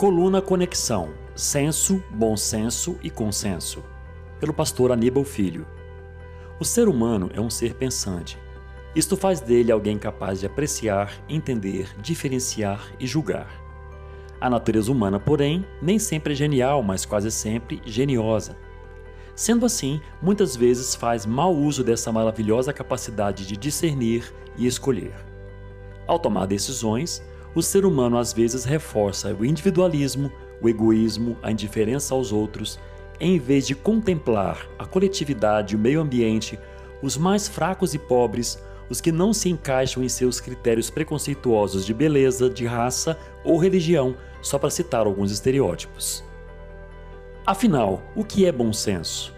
Coluna Conexão: Senso, Bom Senso e Consenso. Pelo pastor Aníbal Filho. O ser humano é um ser pensante. Isto faz dele alguém capaz de apreciar, entender, diferenciar e julgar. A natureza humana, porém, nem sempre é genial, mas quase sempre geniosa. Sendo assim, muitas vezes faz mau uso dessa maravilhosa capacidade de discernir e escolher. Ao tomar decisões, o ser humano às vezes reforça o individualismo, o egoísmo, a indiferença aos outros, em vez de contemplar a coletividade o meio ambiente, os mais fracos e pobres, os que não se encaixam em seus critérios preconceituosos de beleza, de raça ou religião, só para citar alguns estereótipos. Afinal, o que é bom senso?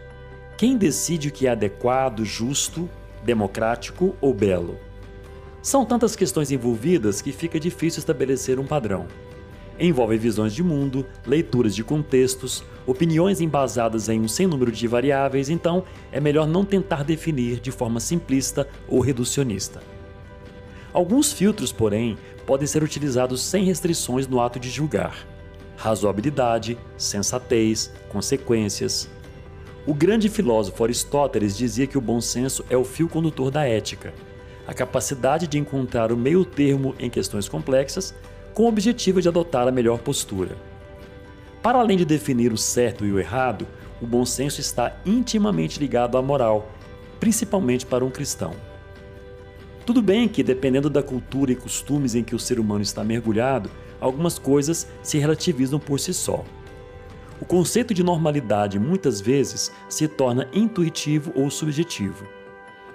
Quem decide o que é adequado, justo, democrático ou belo? São tantas questões envolvidas que fica difícil estabelecer um padrão. Envolve visões de mundo, leituras de contextos, opiniões embasadas em um sem número de variáveis, então é melhor não tentar definir de forma simplista ou reducionista. Alguns filtros, porém, podem ser utilizados sem restrições no ato de julgar. Razoabilidade, sensatez, consequências. O grande filósofo Aristóteles dizia que o bom senso é o fio condutor da ética a capacidade de encontrar o meio termo em questões complexas, com o objetivo de adotar a melhor postura. Para além de definir o certo e o errado, o bom senso está intimamente ligado à moral, principalmente para um cristão. Tudo bem que, dependendo da cultura e costumes em que o ser humano está mergulhado, algumas coisas se relativizam por si só. O conceito de normalidade muitas vezes se torna intuitivo ou subjetivo.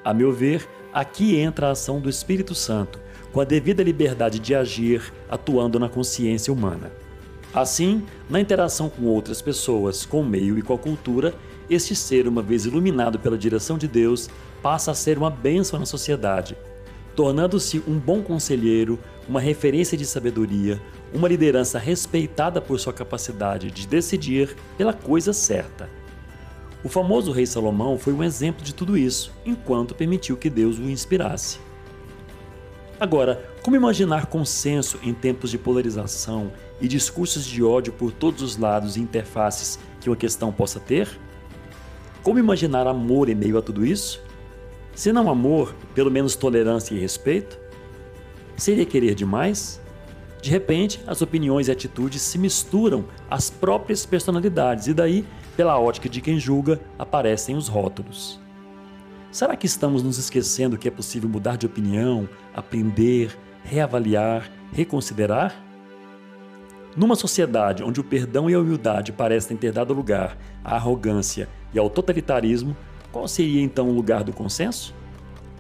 A meu ver, Aqui entra a ação do Espírito Santo, com a devida liberdade de agir, atuando na consciência humana. Assim, na interação com outras pessoas, com o meio e com a cultura, este ser, uma vez iluminado pela direção de Deus, passa a ser uma bênção na sociedade, tornando-se um bom conselheiro, uma referência de sabedoria, uma liderança respeitada por sua capacidade de decidir pela coisa certa o famoso rei Salomão foi um exemplo de tudo isso, enquanto permitiu que Deus o inspirasse. Agora, como imaginar consenso em tempos de polarização e discursos de ódio por todos os lados e interfaces que uma questão possa ter? Como imaginar amor em meio a tudo isso? Se não amor, pelo menos tolerância e respeito? Seria querer demais? De repente, as opiniões e atitudes se misturam às próprias personalidades e daí pela ótica de quem julga, aparecem os rótulos. Será que estamos nos esquecendo que é possível mudar de opinião, aprender, reavaliar, reconsiderar? Numa sociedade onde o perdão e a humildade parecem ter dado lugar à arrogância e ao totalitarismo, qual seria então o lugar do consenso?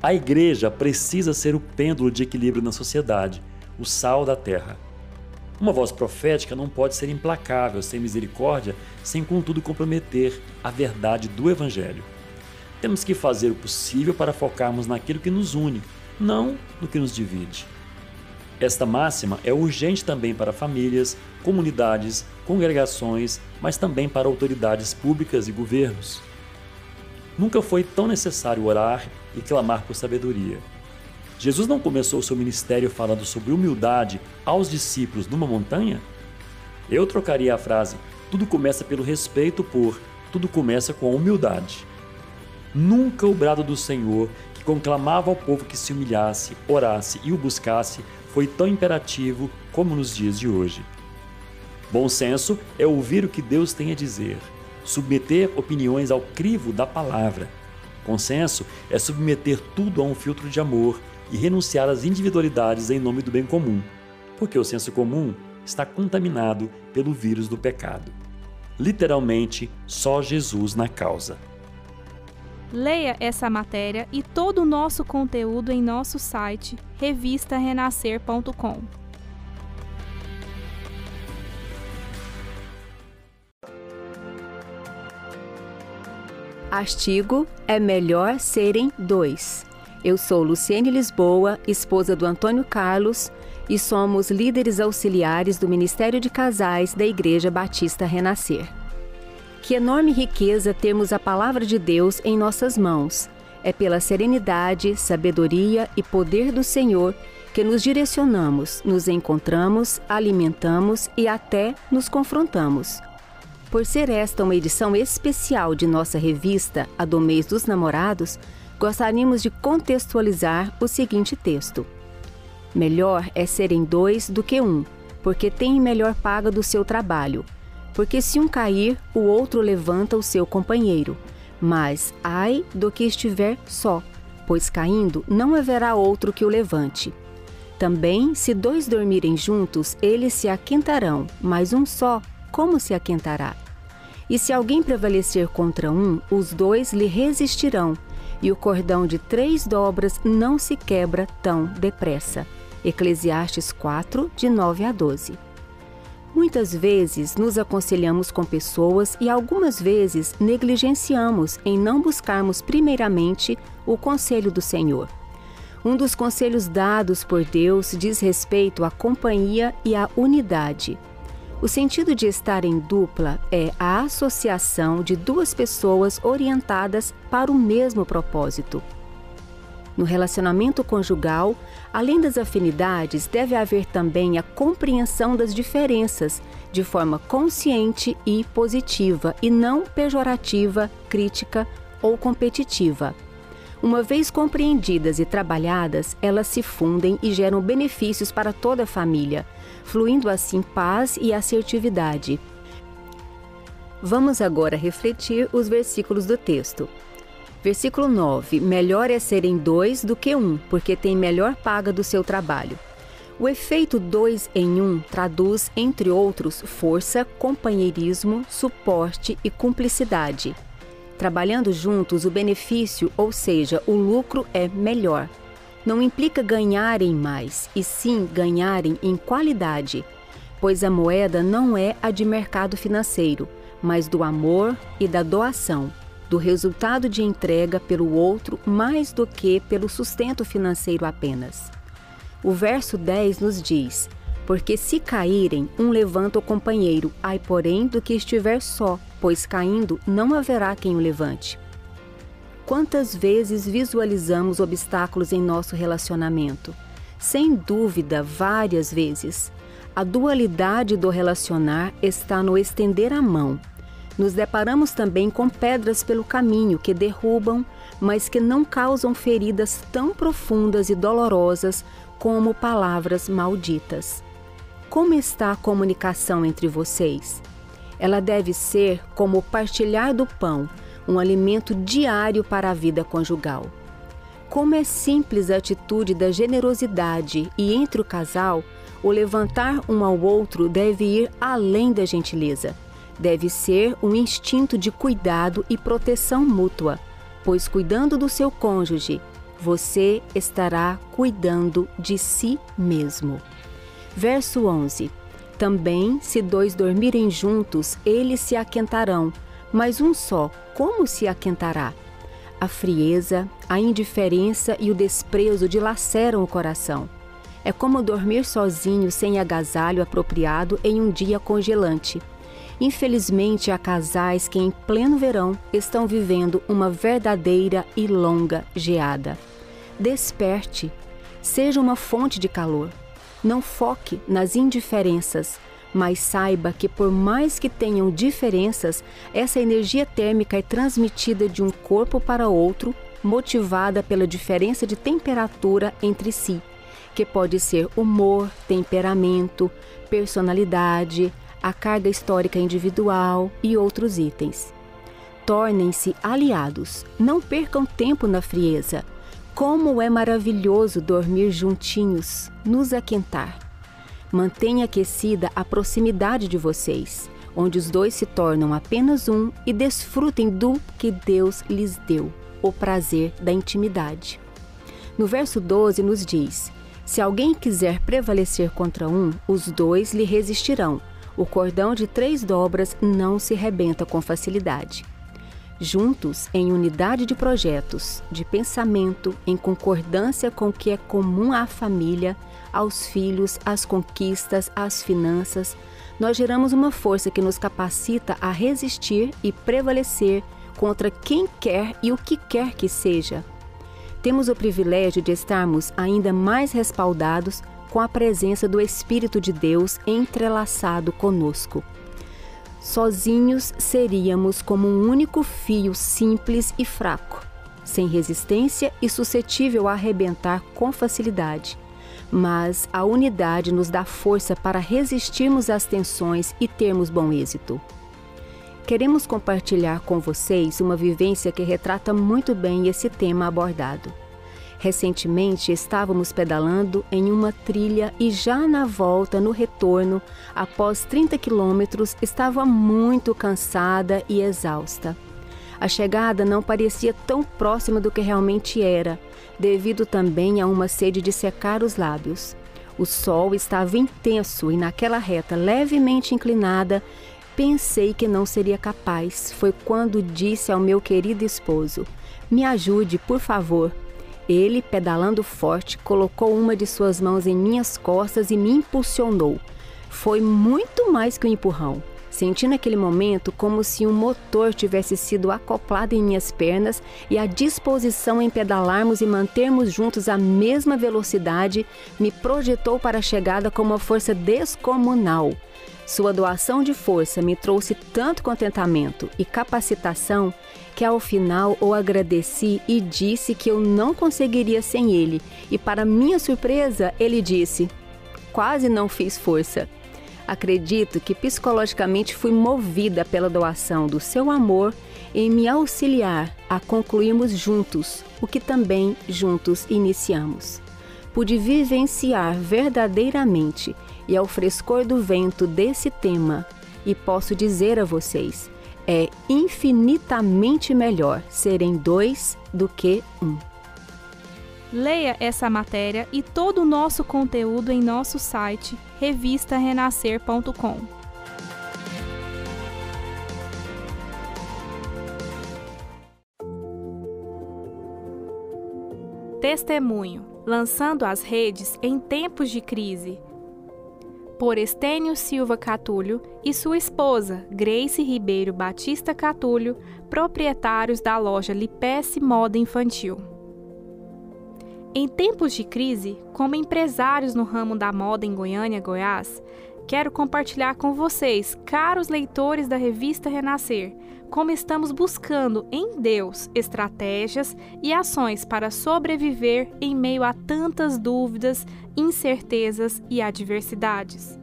A igreja precisa ser o pêndulo de equilíbrio na sociedade, o sal da terra. Uma voz profética não pode ser implacável, sem misericórdia, sem contudo comprometer a verdade do Evangelho. Temos que fazer o possível para focarmos naquilo que nos une, não no que nos divide. Esta máxima é urgente também para famílias, comunidades, congregações, mas também para autoridades públicas e governos. Nunca foi tão necessário orar e clamar por sabedoria. Jesus não começou seu ministério falando sobre humildade aos discípulos numa montanha? Eu trocaria a frase: tudo começa pelo respeito por, tudo começa com a humildade. Nunca o brado do Senhor, que conclamava ao povo que se humilhasse, orasse e o buscasse, foi tão imperativo como nos dias de hoje. Bom senso é ouvir o que Deus tem a dizer, submeter opiniões ao crivo da palavra. Consenso é submeter tudo a um filtro de amor e renunciar às individualidades em nome do bem comum, porque o senso comum está contaminado pelo vírus do pecado. Literalmente, só Jesus na causa. Leia essa matéria e todo o nosso conteúdo em nosso site revistarenascer.com. Artigo: É melhor serem dois. Eu sou Luciene Lisboa, esposa do Antônio Carlos, e somos líderes auxiliares do Ministério de Casais da Igreja Batista Renascer. Que enorme riqueza termos a palavra de Deus em nossas mãos. É pela serenidade, sabedoria e poder do Senhor porque nos direcionamos, nos encontramos, alimentamos e até nos confrontamos. Por ser esta uma edição especial de nossa revista, a do mês dos namorados, gostaríamos de contextualizar o seguinte texto. Melhor é serem dois do que um, porque tem melhor paga do seu trabalho. Porque se um cair, o outro levanta o seu companheiro. Mas ai do que estiver só, pois caindo não haverá outro que o levante. Também, se dois dormirem juntos, eles se aquentarão, mas um só, como se aquentará? E se alguém prevalecer contra um, os dois lhe resistirão, e o cordão de três dobras não se quebra tão depressa. Eclesiastes 4, de 9 a 12. Muitas vezes nos aconselhamos com pessoas e algumas vezes negligenciamos em não buscarmos primeiramente o conselho do Senhor. Um dos conselhos dados por Deus diz respeito à companhia e à unidade. O sentido de estar em dupla é a associação de duas pessoas orientadas para o mesmo propósito. No relacionamento conjugal, além das afinidades, deve haver também a compreensão das diferenças, de forma consciente e positiva, e não pejorativa, crítica ou competitiva. Uma vez compreendidas e trabalhadas, elas se fundem e geram benefícios para toda a família, fluindo assim paz e assertividade. Vamos agora refletir os versículos do texto. Versículo 9: Melhor é serem dois do que um, porque tem melhor paga do seu trabalho. O efeito dois em um traduz, entre outros, força, companheirismo, suporte e cumplicidade. Trabalhando juntos, o benefício, ou seja, o lucro, é melhor. Não implica ganharem mais, e sim ganharem em qualidade, pois a moeda não é a de mercado financeiro, mas do amor e da doação do resultado de entrega pelo outro mais do que pelo sustento financeiro apenas. O verso 10 nos diz: Porque se caírem, um levanta o companheiro, ai, porém, do que estiver só, pois caindo não haverá quem o levante. Quantas vezes visualizamos obstáculos em nosso relacionamento? Sem dúvida, várias vezes. A dualidade do relacionar está no estender a mão, nos deparamos também com pedras pelo caminho que derrubam, mas que não causam feridas tão profundas e dolorosas como palavras malditas. Como está a comunicação entre vocês? Ela deve ser como o partilhar do pão, um alimento diário para a vida conjugal. Como é simples a atitude da generosidade e entre o casal, o levantar um ao outro deve ir além da gentileza deve ser um instinto de cuidado e proteção mútua, pois cuidando do seu cônjuge, você estará cuidando de si mesmo. Verso 11: Também, se dois dormirem juntos, eles se aquentarão, mas um só, como se aquentará? A frieza, a indiferença e o desprezo dilaceram o coração. É como dormir sozinho sem agasalho apropriado em um dia congelante. Infelizmente, há casais que, em pleno verão, estão vivendo uma verdadeira e longa geada. Desperte, seja uma fonte de calor. Não foque nas indiferenças, mas saiba que, por mais que tenham diferenças, essa energia térmica é transmitida de um corpo para outro, motivada pela diferença de temperatura entre si, que pode ser humor, temperamento, personalidade, a carga histórica individual e outros itens. Tornem-se aliados, não percam tempo na frieza. Como é maravilhoso dormir juntinhos, nos aquentar. Mantenha aquecida a proximidade de vocês, onde os dois se tornam apenas um e desfrutem do que Deus lhes deu, o prazer da intimidade. No verso 12 nos diz: Se alguém quiser prevalecer contra um, os dois lhe resistirão o cordão de três dobras não se rebenta com facilidade. Juntos, em unidade de projetos, de pensamento, em concordância com o que é comum à família, aos filhos, às conquistas, às finanças, nós geramos uma força que nos capacita a resistir e prevalecer contra quem quer e o que quer que seja. temos o privilégio de estarmos ainda mais respaldados com a presença do Espírito de Deus entrelaçado conosco. Sozinhos seríamos como um único fio simples e fraco, sem resistência e suscetível a arrebentar com facilidade. Mas a unidade nos dá força para resistirmos às tensões e termos bom êxito. Queremos compartilhar com vocês uma vivência que retrata muito bem esse tema abordado. Recentemente estávamos pedalando em uma trilha e já na volta, no retorno, após 30 quilômetros, estava muito cansada e exausta. A chegada não parecia tão próxima do que realmente era, devido também a uma sede de secar os lábios. O sol estava intenso e naquela reta levemente inclinada, pensei que não seria capaz. Foi quando disse ao meu querido esposo: Me ajude, por favor. Ele, pedalando forte, colocou uma de suas mãos em minhas costas e me impulsionou. Foi muito mais que um empurrão. Senti naquele momento como se um motor tivesse sido acoplado em minhas pernas e a disposição em pedalarmos e mantermos juntos a mesma velocidade me projetou para a chegada com uma força descomunal. Sua doação de força me trouxe tanto contentamento e capacitação que ao final o agradeci e disse que eu não conseguiria sem ele. E para minha surpresa, ele disse: Quase não fiz força. Acredito que psicologicamente fui movida pela doação do seu amor em me auxiliar a concluirmos juntos o que também juntos iniciamos. Pude vivenciar verdadeiramente e ao frescor do vento desse tema, e posso dizer a vocês é infinitamente melhor serem dois do que um. Leia essa matéria e todo o nosso conteúdo em nosso site revistarenascer.com. Testemunho: lançando as redes em tempos de crise por Estênio Silva Catulho e sua esposa, Grace Ribeiro Batista Catulho, proprietários da loja Lipece Moda Infantil. Em tempos de crise, como empresários no ramo da moda em Goiânia, Goiás, quero compartilhar com vocês, caros leitores da revista Renascer, como estamos buscando em Deus estratégias e ações para sobreviver em meio a tantas dúvidas, incertezas e adversidades.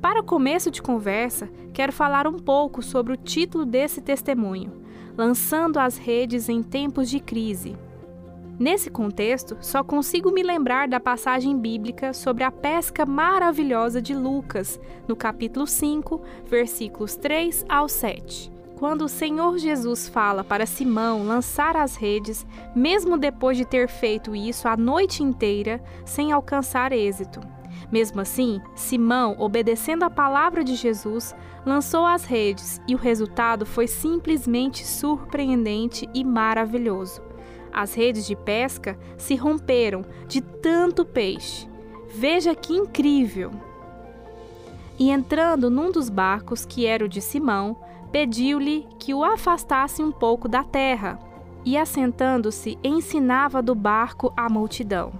Para começo de conversa, quero falar um pouco sobre o título desse testemunho: Lançando as redes em tempos de crise. Nesse contexto, só consigo me lembrar da passagem bíblica sobre a pesca maravilhosa de Lucas, no capítulo 5, versículos 3 ao 7 quando o Senhor Jesus fala para Simão lançar as redes, mesmo depois de ter feito isso a noite inteira, sem alcançar êxito. Mesmo assim, Simão, obedecendo a palavra de Jesus, lançou as redes e o resultado foi simplesmente surpreendente e maravilhoso. As redes de pesca se romperam de tanto peixe. Veja que incrível! E entrando num dos barcos, que era o de Simão, pediu-lhe que o afastasse um pouco da terra, e assentando-se, ensinava do barco a multidão.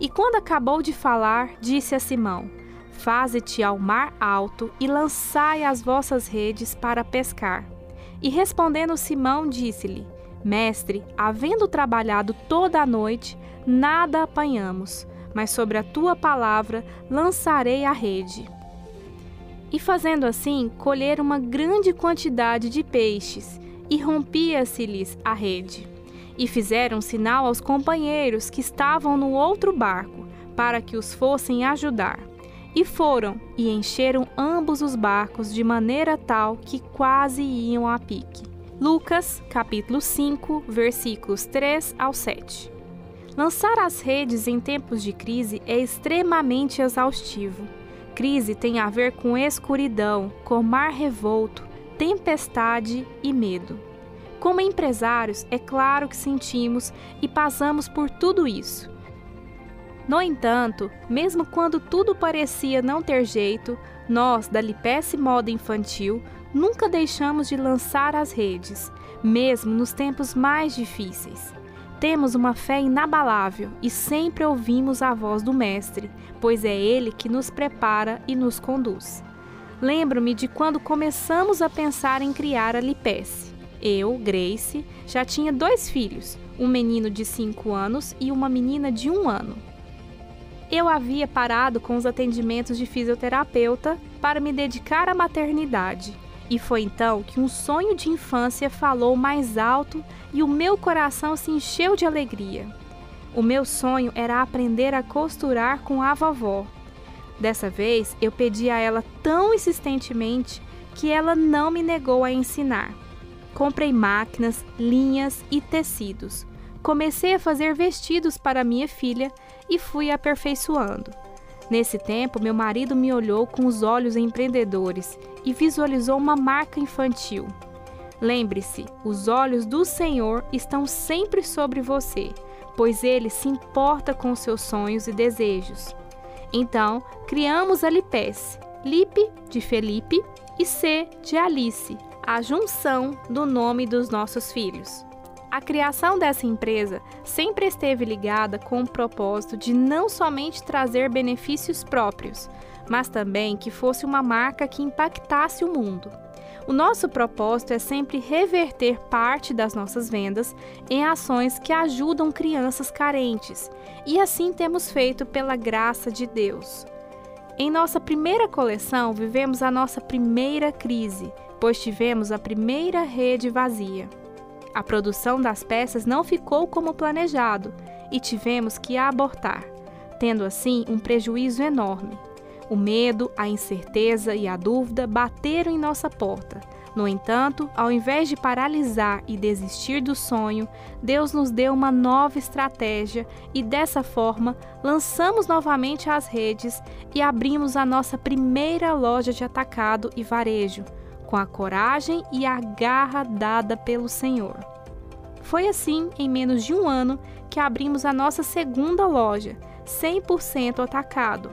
E quando acabou de falar, disse a Simão: Faze-te ao mar alto e lançai as vossas redes para pescar. E respondendo Simão, disse-lhe: Mestre, havendo trabalhado toda a noite, nada apanhamos, mas sobre a tua palavra lançarei a rede e fazendo assim colher uma grande quantidade de peixes, e rompia-se-lhes a rede. E fizeram sinal aos companheiros que estavam no outro barco, para que os fossem ajudar. E foram e encheram ambos os barcos de maneira tal que quase iam a pique. Lucas, capítulo 5, versículos 3 ao 7. Lançar as redes em tempos de crise é extremamente exaustivo crise tem a ver com escuridão, com mar revolto, tempestade e medo. Como empresários, é claro que sentimos e passamos por tudo isso. No entanto, mesmo quando tudo parecia não ter jeito, nós, da Lipece Moda Infantil, nunca deixamos de lançar as redes, mesmo nos tempos mais difíceis. Temos uma fé inabalável e sempre ouvimos a voz do Mestre, pois é Ele que nos prepara e nos conduz. Lembro-me de quando começamos a pensar em criar a Lipece. Eu, Grace, já tinha dois filhos, um menino de 5 anos e uma menina de um ano. Eu havia parado com os atendimentos de fisioterapeuta para me dedicar à maternidade e foi então que um sonho de infância falou mais alto e o meu coração se encheu de alegria. O meu sonho era aprender a costurar com a vovó. Dessa vez, eu pedi a ela tão insistentemente que ela não me negou a ensinar. Comprei máquinas, linhas e tecidos. Comecei a fazer vestidos para minha filha e fui aperfeiçoando. Nesse tempo, meu marido me olhou com os olhos empreendedores e visualizou uma marca infantil. Lembre-se, os olhos do Senhor estão sempre sobre você, pois ele se importa com seus sonhos e desejos. Então, criamos a Lipes, Lipe de Felipe e C de Alice, a junção do nome dos nossos filhos. A criação dessa empresa sempre esteve ligada com o propósito de não somente trazer benefícios próprios, mas também que fosse uma marca que impactasse o mundo. O nosso propósito é sempre reverter parte das nossas vendas em ações que ajudam crianças carentes, e assim temos feito pela graça de Deus. Em nossa primeira coleção, vivemos a nossa primeira crise, pois tivemos a primeira rede vazia. A produção das peças não ficou como planejado e tivemos que abortar, tendo assim um prejuízo enorme. O medo, a incerteza e a dúvida bateram em nossa porta. No entanto, ao invés de paralisar e desistir do sonho, Deus nos deu uma nova estratégia e dessa forma lançamos novamente as redes e abrimos a nossa primeira loja de atacado e varejo com a coragem e a garra dada pelo Senhor. Foi assim, em menos de um ano, que abrimos a nossa segunda loja, 100% atacado.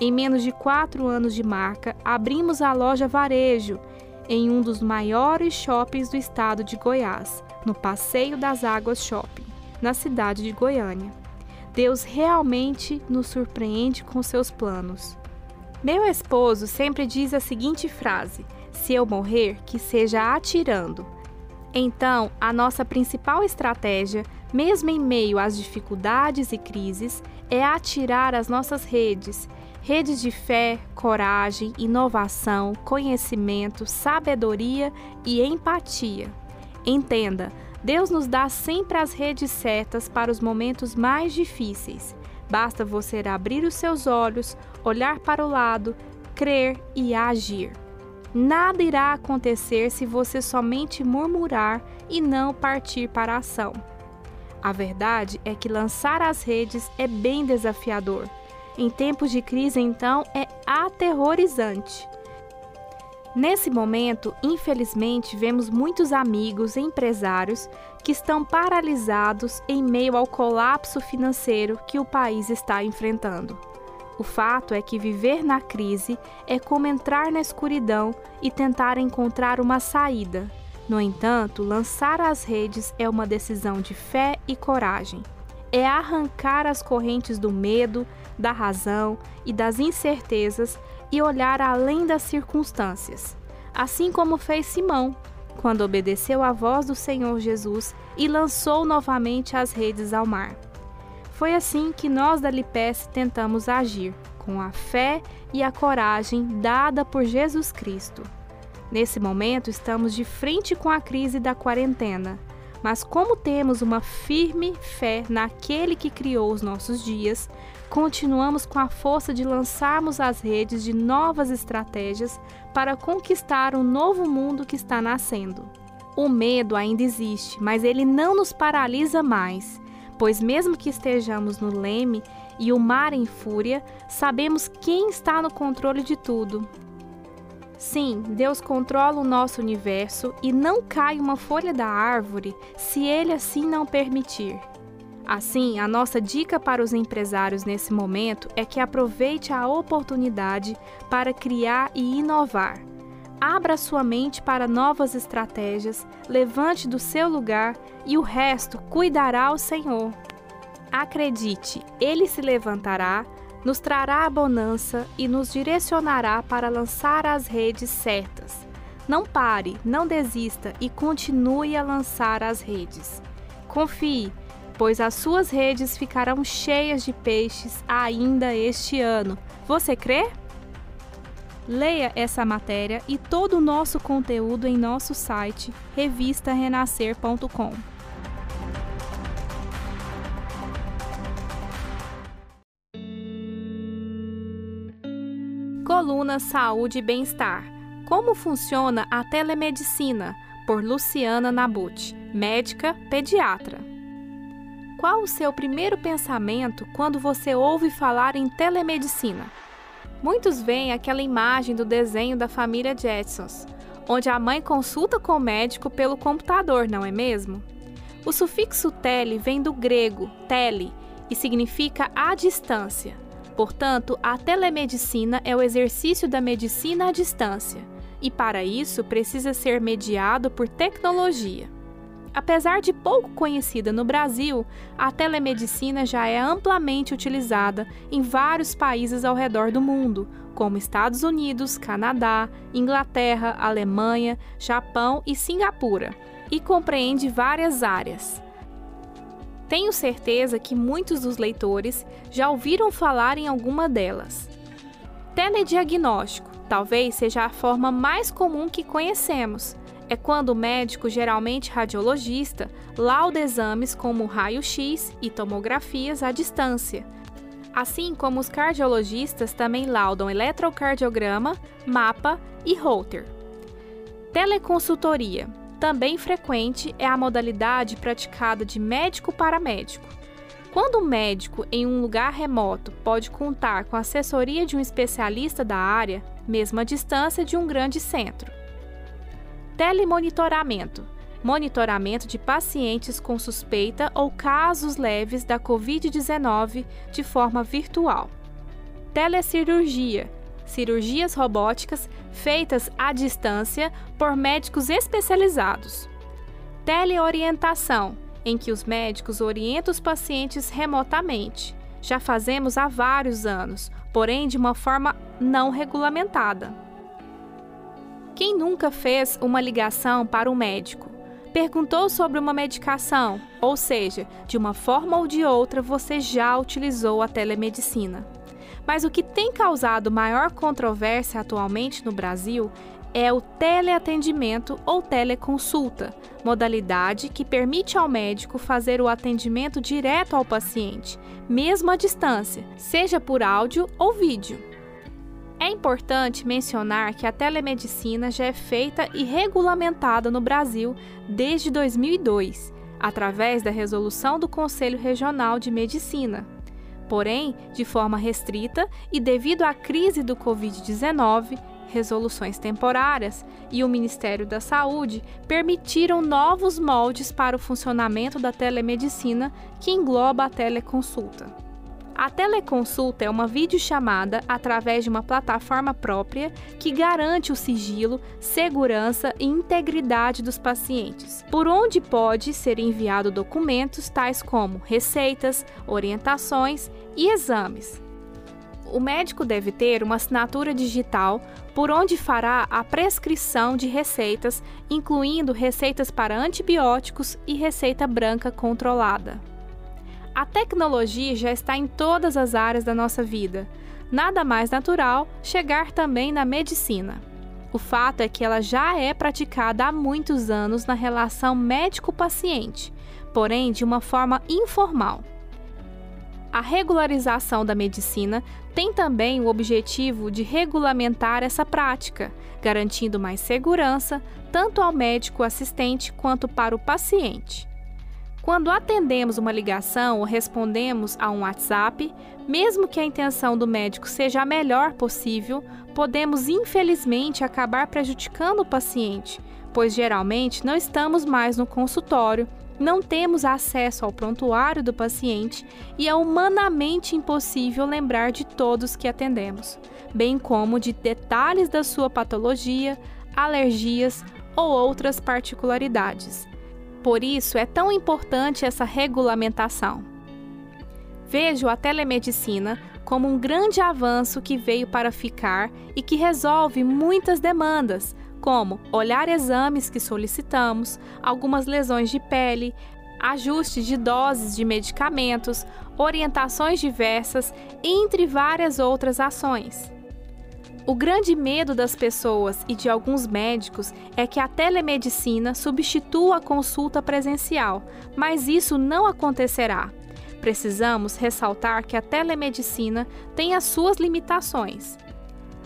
Em menos de quatro anos de marca, abrimos a loja Varejo, em um dos maiores shoppings do estado de Goiás, no Passeio das Águas Shopping, na cidade de Goiânia. Deus realmente nos surpreende com seus planos. Meu esposo sempre diz a seguinte frase: se eu morrer, que seja atirando. Então, a nossa principal estratégia, mesmo em meio às dificuldades e crises, é atirar as nossas redes redes de fé, coragem, inovação, conhecimento, sabedoria e empatia. Entenda, Deus nos dá sempre as redes certas para os momentos mais difíceis. Basta você abrir os seus olhos, olhar para o lado, crer e agir. Nada irá acontecer se você somente murmurar e não partir para a ação. A verdade é que lançar as redes é bem desafiador. Em tempos de crise, então, é aterrorizante. Nesse momento, infelizmente, vemos muitos amigos e empresários que estão paralisados em meio ao colapso financeiro que o país está enfrentando. O fato é que viver na crise é como entrar na escuridão e tentar encontrar uma saída. No entanto, lançar as redes é uma decisão de fé e coragem. É arrancar as correntes do medo, da razão e das incertezas e olhar além das circunstâncias. Assim como fez Simão, quando obedeceu à voz do Senhor Jesus e lançou novamente as redes ao mar. Foi assim que nós da Lipes tentamos agir, com a fé e a coragem dada por Jesus Cristo. Nesse momento, estamos de frente com a crise da quarentena, mas como temos uma firme fé naquele que criou os nossos dias, continuamos com a força de lançarmos as redes de novas estratégias para conquistar o novo mundo que está nascendo. O medo ainda existe, mas ele não nos paralisa mais pois, mesmo que estejamos no leme e o mar em fúria, sabemos quem está no controle de tudo. Sim, Deus controla o nosso universo e não cai uma folha da árvore se Ele assim não permitir. Assim, a nossa dica para os empresários nesse momento é que aproveite a oportunidade para criar e inovar. Abra sua mente para novas estratégias, levante do seu lugar e o resto cuidará o Senhor. Acredite, Ele se levantará, nos trará a bonança e nos direcionará para lançar as redes certas. Não pare, não desista e continue a lançar as redes. Confie, pois as suas redes ficarão cheias de peixes ainda este ano. Você crê? Leia essa matéria e todo o nosso conteúdo em nosso site revistarenascer.com. Coluna Saúde e Bem-Estar. Como funciona a telemedicina? Por Luciana Nabut, médica pediatra. Qual o seu primeiro pensamento quando você ouve falar em telemedicina? Muitos veem aquela imagem do desenho da família Jetsons, onde a mãe consulta com o médico pelo computador, não é mesmo? O sufixo tele vem do grego tele e significa à distância. Portanto, a telemedicina é o exercício da medicina à distância, e para isso precisa ser mediado por tecnologia. Apesar de pouco conhecida no Brasil, a telemedicina já é amplamente utilizada em vários países ao redor do mundo, como Estados Unidos, Canadá, Inglaterra, Alemanha, Japão e Singapura, e compreende várias áreas. Tenho certeza que muitos dos leitores já ouviram falar em alguma delas. Telediagnóstico talvez seja a forma mais comum que conhecemos é quando o médico, geralmente radiologista, lauda exames como raio-x e tomografias à distância. Assim como os cardiologistas também laudam eletrocardiograma, mapa e Holter. Teleconsultoria, também frequente, é a modalidade praticada de médico para médico. Quando o um médico em um lugar remoto pode contar com a assessoria de um especialista da área, mesmo à distância de um grande centro. Telemonitoramento monitoramento de pacientes com suspeita ou casos leves da Covid-19 de forma virtual. Telecirurgia cirurgias robóticas feitas à distância por médicos especializados. Teleorientação em que os médicos orientam os pacientes remotamente. Já fazemos há vários anos, porém de uma forma não regulamentada. Quem nunca fez uma ligação para o médico? Perguntou sobre uma medicação, ou seja, de uma forma ou de outra você já utilizou a telemedicina. Mas o que tem causado maior controvérsia atualmente no Brasil é o teleatendimento ou teleconsulta, modalidade que permite ao médico fazer o atendimento direto ao paciente, mesmo à distância, seja por áudio ou vídeo. É importante mencionar que a telemedicina já é feita e regulamentada no Brasil desde 2002, através da resolução do Conselho Regional de Medicina. Porém, de forma restrita e devido à crise do Covid-19, resoluções temporárias e o Ministério da Saúde permitiram novos moldes para o funcionamento da telemedicina que engloba a teleconsulta. A teleconsulta é uma videochamada através de uma plataforma própria que garante o sigilo, segurança e integridade dos pacientes, por onde pode ser enviado documentos tais como receitas, orientações e exames. O médico deve ter uma assinatura digital por onde fará a prescrição de receitas, incluindo receitas para antibióticos e receita branca controlada. A tecnologia já está em todas as áreas da nossa vida. Nada mais natural chegar também na medicina. O fato é que ela já é praticada há muitos anos na relação médico-paciente, porém de uma forma informal. A regularização da medicina tem também o objetivo de regulamentar essa prática, garantindo mais segurança tanto ao médico assistente quanto para o paciente. Quando atendemos uma ligação ou respondemos a um WhatsApp, mesmo que a intenção do médico seja a melhor possível, podemos infelizmente acabar prejudicando o paciente, pois geralmente não estamos mais no consultório, não temos acesso ao prontuário do paciente e é humanamente impossível lembrar de todos que atendemos, bem como de detalhes da sua patologia, alergias ou outras particularidades. Por isso é tão importante essa regulamentação. Vejo a telemedicina como um grande avanço que veio para ficar e que resolve muitas demandas, como olhar exames que solicitamos, algumas lesões de pele, ajustes de doses de medicamentos, orientações diversas, entre várias outras ações. O grande medo das pessoas e de alguns médicos é que a telemedicina substitua a consulta presencial, mas isso não acontecerá. Precisamos ressaltar que a telemedicina tem as suas limitações.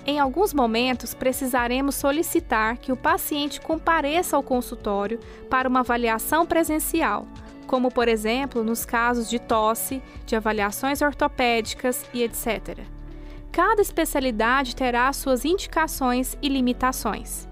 Em alguns momentos, precisaremos solicitar que o paciente compareça ao consultório para uma avaliação presencial, como, por exemplo, nos casos de tosse, de avaliações ortopédicas e etc. Cada especialidade terá suas indicações e limitações.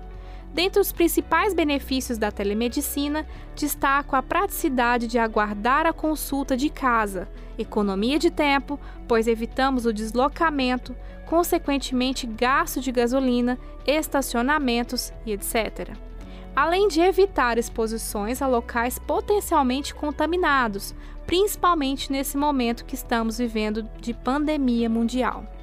Dentre os principais benefícios da telemedicina, destaco a praticidade de aguardar a consulta de casa, economia de tempo, pois evitamos o deslocamento, consequentemente gasto de gasolina, estacionamentos e etc. Além de evitar exposições a locais potencialmente contaminados, principalmente nesse momento que estamos vivendo de pandemia mundial.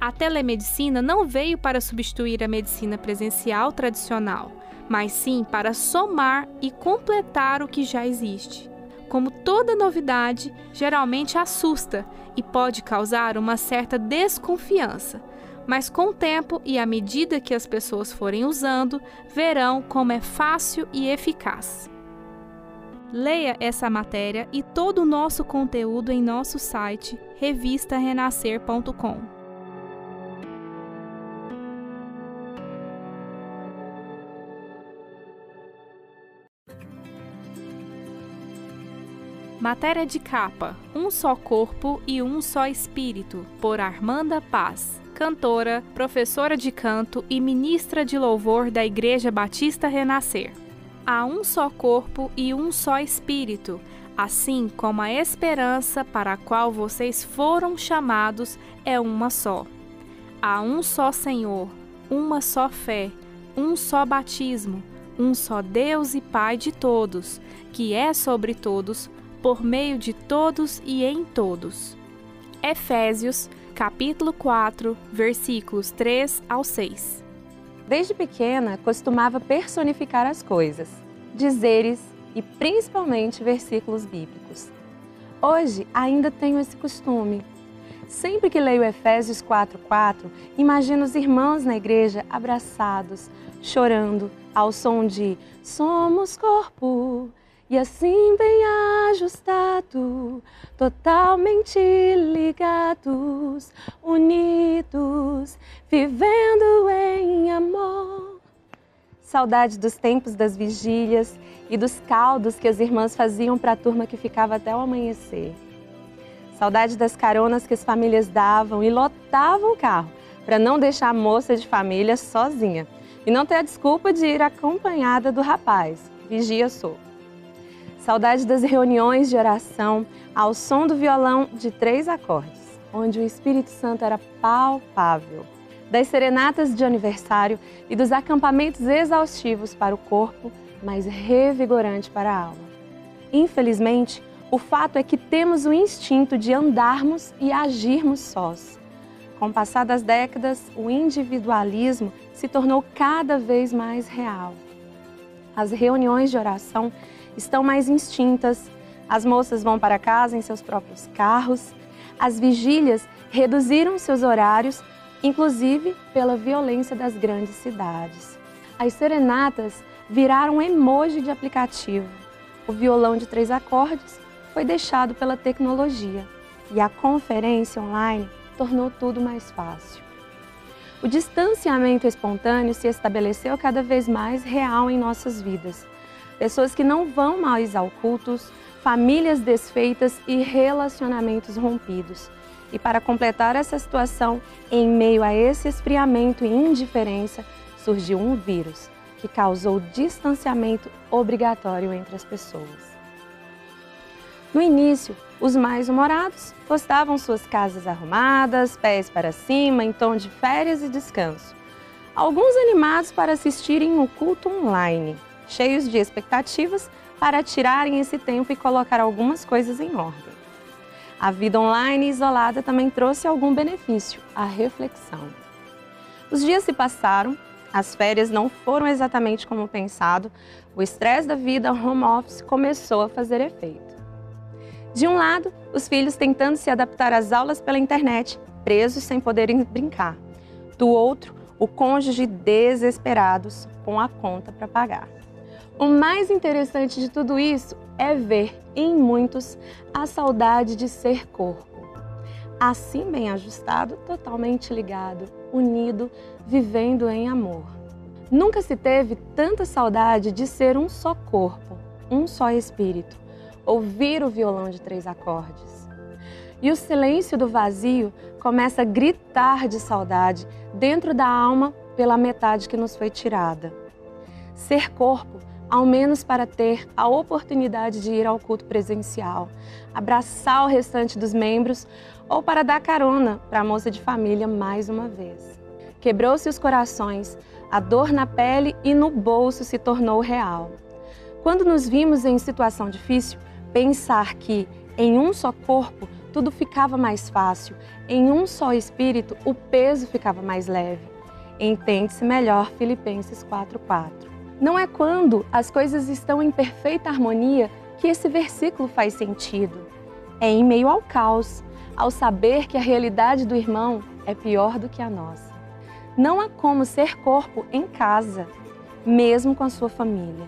A telemedicina não veio para substituir a medicina presencial tradicional, mas sim para somar e completar o que já existe. Como toda novidade, geralmente assusta e pode causar uma certa desconfiança, mas com o tempo e à medida que as pessoas forem usando, verão como é fácil e eficaz. Leia essa matéria e todo o nosso conteúdo em nosso site revistarenascer.com. Matéria de capa: Um só corpo e um só espírito, por Armanda Paz, cantora, professora de canto e ministra de louvor da Igreja Batista Renascer. Há um só corpo e um só espírito, assim como a esperança para a qual vocês foram chamados é uma só. Há um só Senhor, uma só fé, um só batismo, um só Deus e Pai de todos, que é sobre todos, por meio de todos e em todos. Efésios, capítulo 4, versículos 3 ao 6. Desde pequena, costumava personificar as coisas, dizeres e principalmente versículos bíblicos. Hoje ainda tenho esse costume. Sempre que leio Efésios 4:4, imagino os irmãos na igreja abraçados, chorando ao som de Somos corpo e assim bem ajustado, totalmente ligados, unidos, vivendo em amor. Saudade dos tempos das vigílias e dos caldos que as irmãs faziam para a turma que ficava até o amanhecer. Saudade das caronas que as famílias davam e lotavam o carro para não deixar a moça de família sozinha e não ter a desculpa de ir acompanhada do rapaz. Vigia sou. Saudade das reuniões de oração ao som do violão de três acordes, onde o Espírito Santo era palpável. Das serenatas de aniversário e dos acampamentos exaustivos para o corpo, mas revigorante para a alma. Infelizmente, o fato é que temos o instinto de andarmos e agirmos sós. Com o passar das décadas, o individualismo se tornou cada vez mais real. As reuniões de oração estão mais instintas, as moças vão para casa em seus próprios carros, as vigílias reduziram seus horários, inclusive pela violência das grandes cidades. As serenatas viraram emoji de aplicativo. O violão de três acordes foi deixado pela tecnologia e a conferência online tornou tudo mais fácil. O distanciamento espontâneo se estabeleceu cada vez mais real em nossas vidas pessoas que não vão mais ao cultos, famílias desfeitas e relacionamentos rompidos. E para completar essa situação, em meio a esse esfriamento e indiferença, surgiu um vírus que causou distanciamento obrigatório entre as pessoas. No início, os mais humorados postavam suas casas arrumadas, pés para cima, em tom de férias e descanso. alguns animados para assistirem o culto online, cheios de expectativas para tirarem esse tempo e colocar algumas coisas em ordem. A vida online isolada também trouxe algum benefício, a reflexão. Os dias se passaram, as férias não foram exatamente como pensado, o estresse da vida home office começou a fazer efeito. De um lado, os filhos tentando se adaptar às aulas pela internet, presos sem poderem brincar. Do outro, o cônjuge desesperados com a conta para pagar. O mais interessante de tudo isso é ver em muitos a saudade de ser corpo. Assim bem ajustado, totalmente ligado, unido, vivendo em amor. Nunca se teve tanta saudade de ser um só corpo, um só espírito, ouvir o violão de três acordes. E o silêncio do vazio começa a gritar de saudade dentro da alma pela metade que nos foi tirada. Ser corpo ao menos para ter a oportunidade de ir ao culto presencial, abraçar o restante dos membros ou para dar carona para a moça de família mais uma vez. Quebrou-se os corações, a dor na pele e no bolso se tornou real. Quando nos vimos em situação difícil, pensar que em um só corpo tudo ficava mais fácil, em um só espírito o peso ficava mais leve. Entende-se melhor Filipenses 4:4. Não é quando as coisas estão em perfeita harmonia que esse versículo faz sentido. É em meio ao caos, ao saber que a realidade do irmão é pior do que a nossa. Não há como ser corpo em casa, mesmo com a sua família.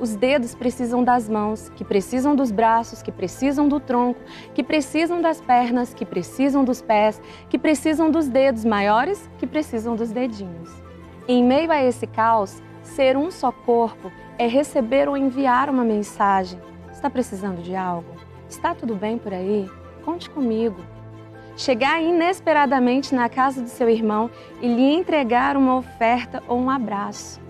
Os dedos precisam das mãos, que precisam dos braços, que precisam do tronco, que precisam das pernas, que precisam dos pés, que precisam dos dedos maiores, que precisam dos dedinhos. Em meio a esse caos, Ser um só corpo é receber ou enviar uma mensagem. Está precisando de algo? Está tudo bem por aí? Conte comigo. Chegar inesperadamente na casa do seu irmão e lhe entregar uma oferta ou um abraço.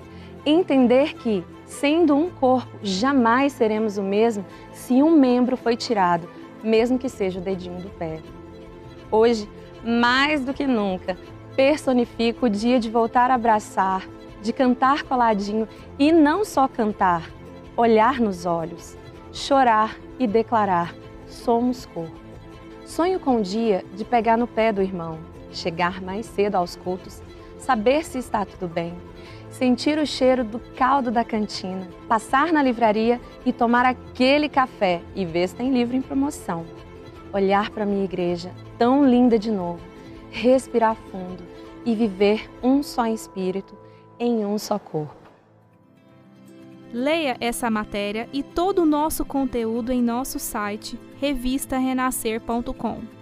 Entender que, sendo um corpo, jamais seremos o mesmo se um membro foi tirado, mesmo que seja o dedinho do pé. Hoje, mais do que nunca, personifico o dia de voltar a abraçar, de cantar coladinho e não só cantar, olhar nos olhos, chorar e declarar: somos corpo. Sonho com o dia de pegar no pé do irmão, chegar mais cedo aos cultos, saber se está tudo bem, sentir o cheiro do caldo da cantina, passar na livraria e tomar aquele café e ver se tem livro em promoção. Olhar para minha igreja tão linda de novo, respirar fundo e viver um só espírito em um só corpo. Leia essa matéria e todo o nosso conteúdo em nosso site revistarenascer.com.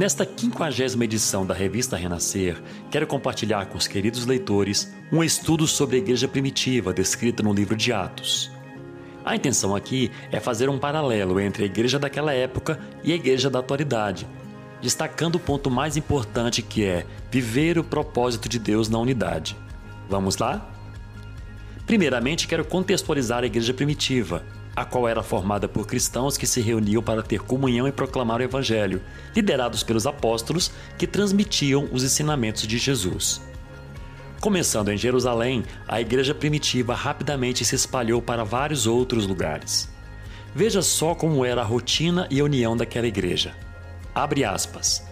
Nesta quinquagésima edição da revista Renascer, quero compartilhar com os queridos leitores um estudo sobre a igreja primitiva descrita no livro de Atos. A intenção aqui é fazer um paralelo entre a igreja daquela época e a igreja da atualidade, destacando o ponto mais importante que é viver o propósito de Deus na unidade. Vamos lá? Primeiramente, quero contextualizar a igreja primitiva, a qual era formada por cristãos que se reuniam para ter comunhão e proclamar o Evangelho, liderados pelos apóstolos que transmitiam os ensinamentos de Jesus. Começando em Jerusalém, a igreja primitiva rapidamente se espalhou para vários outros lugares. Veja só como era a rotina e a união daquela igreja. Abre aspas.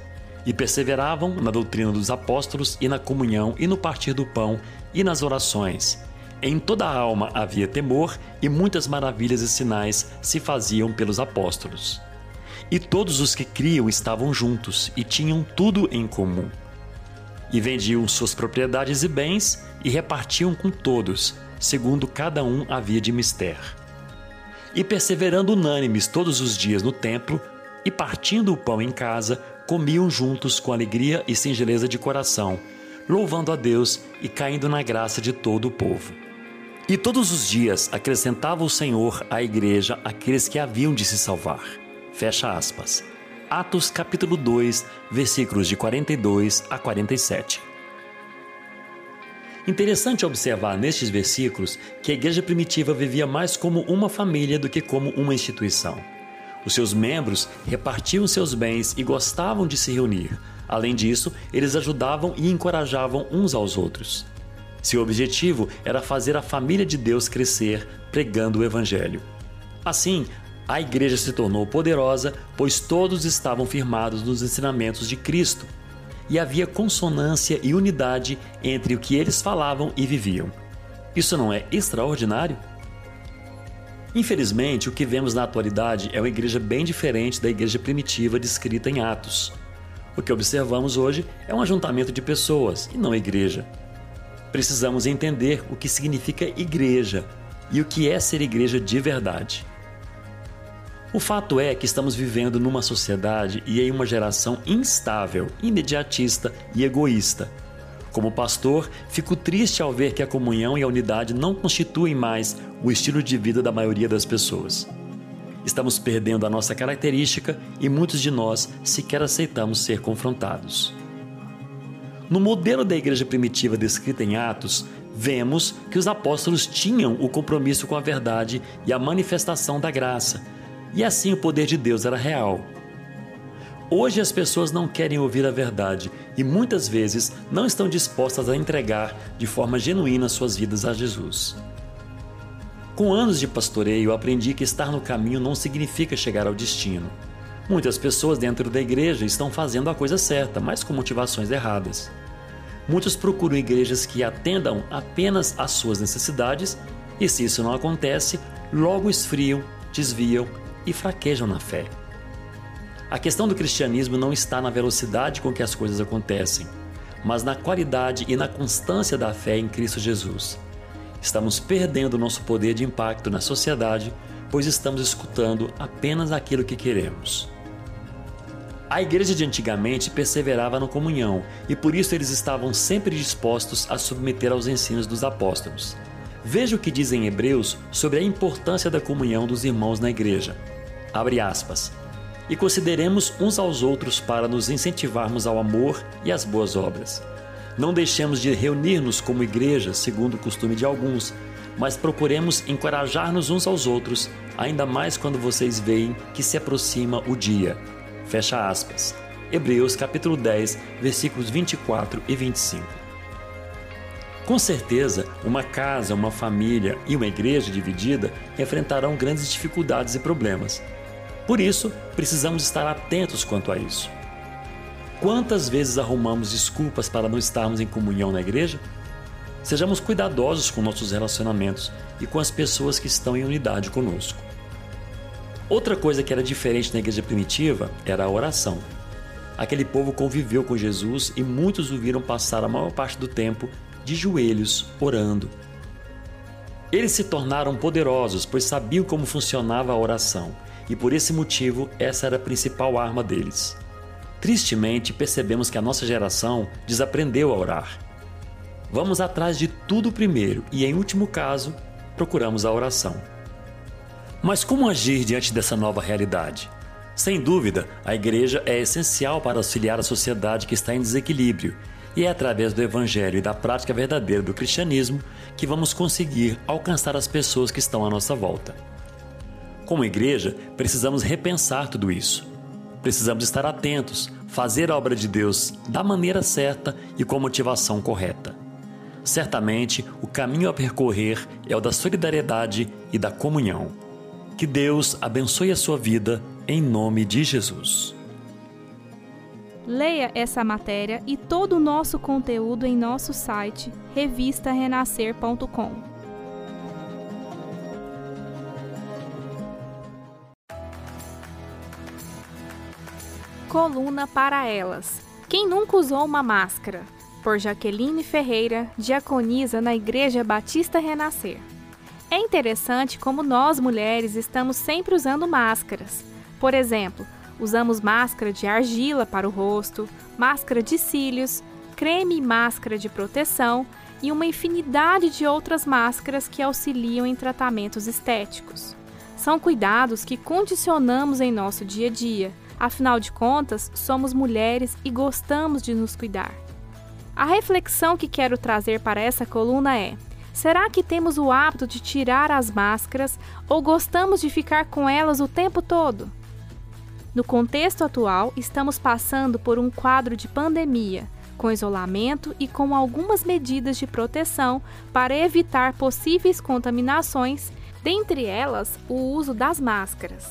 E perseveravam na doutrina dos apóstolos e na comunhão e no partir do pão e nas orações em toda a alma havia temor e muitas maravilhas e sinais se faziam pelos apóstolos. E todos os que criam estavam juntos e tinham tudo em comum. E vendiam suas propriedades e bens e repartiam com todos, segundo cada um havia de mister. E perseverando unânimes todos os dias no templo, e partindo o pão em casa, comiam juntos com alegria e singeleza de coração, louvando a Deus e caindo na graça de todo o povo. E todos os dias acrescentava o Senhor à igreja aqueles que haviam de se salvar. Fecha aspas. Atos capítulo 2, versículos de 42 a 47. Interessante observar nestes versículos que a igreja primitiva vivia mais como uma família do que como uma instituição. Os seus membros repartiam seus bens e gostavam de se reunir. Além disso, eles ajudavam e encorajavam uns aos outros. Seu objetivo era fazer a família de Deus crescer pregando o Evangelho. Assim, a igreja se tornou poderosa, pois todos estavam firmados nos ensinamentos de Cristo e havia consonância e unidade entre o que eles falavam e viviam. Isso não é extraordinário? Infelizmente, o que vemos na atualidade é uma igreja bem diferente da igreja primitiva descrita em Atos. O que observamos hoje é um ajuntamento de pessoas e não igreja. Precisamos entender o que significa igreja e o que é ser igreja de verdade. O fato é que estamos vivendo numa sociedade e em uma geração instável, imediatista e egoísta. Como pastor, fico triste ao ver que a comunhão e a unidade não constituem mais o estilo de vida da maioria das pessoas. Estamos perdendo a nossa característica e muitos de nós sequer aceitamos ser confrontados. No modelo da igreja primitiva descrita em Atos, vemos que os apóstolos tinham o compromisso com a verdade e a manifestação da graça e assim o poder de Deus era real. Hoje as pessoas não querem ouvir a verdade e muitas vezes não estão dispostas a entregar de forma genuína suas vidas a Jesus. Com anos de pastoreio, aprendi que estar no caminho não significa chegar ao destino. Muitas pessoas dentro da igreja estão fazendo a coisa certa, mas com motivações erradas. Muitos procuram igrejas que atendam apenas às suas necessidades, e se isso não acontece, logo esfriam, desviam e fraquejam na fé. A questão do cristianismo não está na velocidade com que as coisas acontecem, mas na qualidade e na constância da fé em Cristo Jesus. Estamos perdendo nosso poder de impacto na sociedade, pois estamos escutando apenas aquilo que queremos. A igreja de antigamente perseverava na comunhão e por isso eles estavam sempre dispostos a submeter aos ensinos dos apóstolos. Veja o que diz em Hebreus sobre a importância da comunhão dos irmãos na igreja. Abre aspas. E consideremos uns aos outros para nos incentivarmos ao amor e às boas obras. Não deixemos de reunir-nos como igreja, segundo o costume de alguns, mas procuremos encorajar-nos uns aos outros, ainda mais quando vocês veem que se aproxima o dia. Fecha aspas. Hebreus capítulo 10, versículos 24 e 25. Com certeza, uma casa, uma família e uma igreja dividida enfrentarão grandes dificuldades e problemas. Por isso, precisamos estar atentos quanto a isso. Quantas vezes arrumamos desculpas para não estarmos em comunhão na igreja? Sejamos cuidadosos com nossos relacionamentos e com as pessoas que estão em unidade conosco. Outra coisa que era diferente na igreja primitiva era a oração. Aquele povo conviveu com Jesus e muitos o viram passar a maior parte do tempo de joelhos orando. Eles se tornaram poderosos, pois sabiam como funcionava a oração e por esse motivo essa era a principal arma deles. Tristemente, percebemos que a nossa geração desaprendeu a orar. Vamos atrás de tudo primeiro e, em último caso, procuramos a oração. Mas como agir diante dessa nova realidade? Sem dúvida, a igreja é essencial para auxiliar a sociedade que está em desequilíbrio, e é através do evangelho e da prática verdadeira do cristianismo que vamos conseguir alcançar as pessoas que estão à nossa volta. Como igreja, precisamos repensar tudo isso. Precisamos estar atentos, fazer a obra de Deus da maneira certa e com a motivação correta. Certamente, o caminho a percorrer é o da solidariedade e da comunhão. Que Deus abençoe a sua vida em nome de Jesus. Leia essa matéria e todo o nosso conteúdo em nosso site revistarenascer.com. Coluna para elas. Quem nunca usou uma máscara? Por Jaqueline Ferreira, diaconisa na Igreja Batista Renascer. É interessante como nós mulheres estamos sempre usando máscaras. Por exemplo, usamos máscara de argila para o rosto, máscara de cílios, creme e máscara de proteção e uma infinidade de outras máscaras que auxiliam em tratamentos estéticos. São cuidados que condicionamos em nosso dia a dia Afinal de contas, somos mulheres e gostamos de nos cuidar. A reflexão que quero trazer para essa coluna é: será que temos o hábito de tirar as máscaras ou gostamos de ficar com elas o tempo todo? No contexto atual, estamos passando por um quadro de pandemia, com isolamento e com algumas medidas de proteção para evitar possíveis contaminações, dentre elas o uso das máscaras.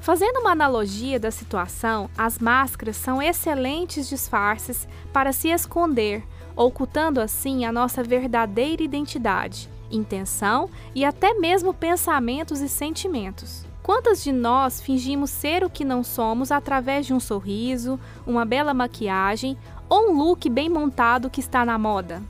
Fazendo uma analogia da situação, as máscaras são excelentes disfarces para se esconder, ocultando assim a nossa verdadeira identidade, intenção e até mesmo pensamentos e sentimentos. Quantas de nós fingimos ser o que não somos através de um sorriso, uma bela maquiagem ou um look bem montado que está na moda?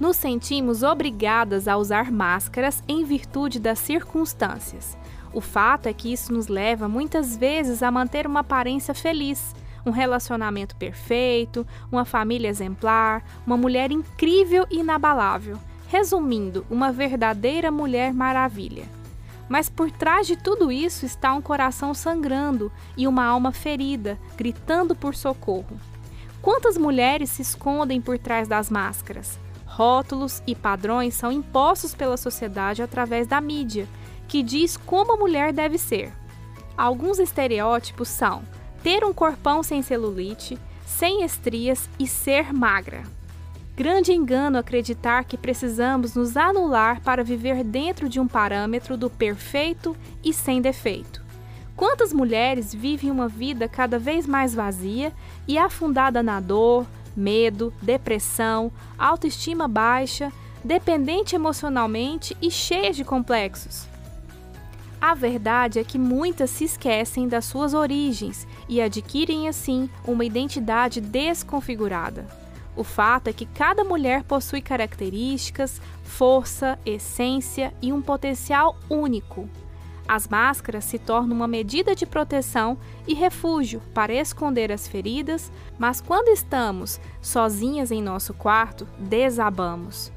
Nos sentimos obrigadas a usar máscaras em virtude das circunstâncias. O fato é que isso nos leva muitas vezes a manter uma aparência feliz, um relacionamento perfeito, uma família exemplar, uma mulher incrível e inabalável. Resumindo, uma verdadeira mulher maravilha. Mas por trás de tudo isso está um coração sangrando e uma alma ferida, gritando por socorro. Quantas mulheres se escondem por trás das máscaras? Rótulos e padrões são impostos pela sociedade através da mídia que diz como a mulher deve ser. Alguns estereótipos são ter um corpão sem celulite, sem estrias e ser magra. Grande engano acreditar que precisamos nos anular para viver dentro de um parâmetro do perfeito e sem defeito. Quantas mulheres vivem uma vida cada vez mais vazia e afundada na dor, medo, depressão, autoestima baixa, dependente emocionalmente e cheias de complexos? A verdade é que muitas se esquecem das suas origens e adquirem assim uma identidade desconfigurada. O fato é que cada mulher possui características, força, essência e um potencial único. As máscaras se tornam uma medida de proteção e refúgio para esconder as feridas, mas quando estamos sozinhas em nosso quarto, desabamos.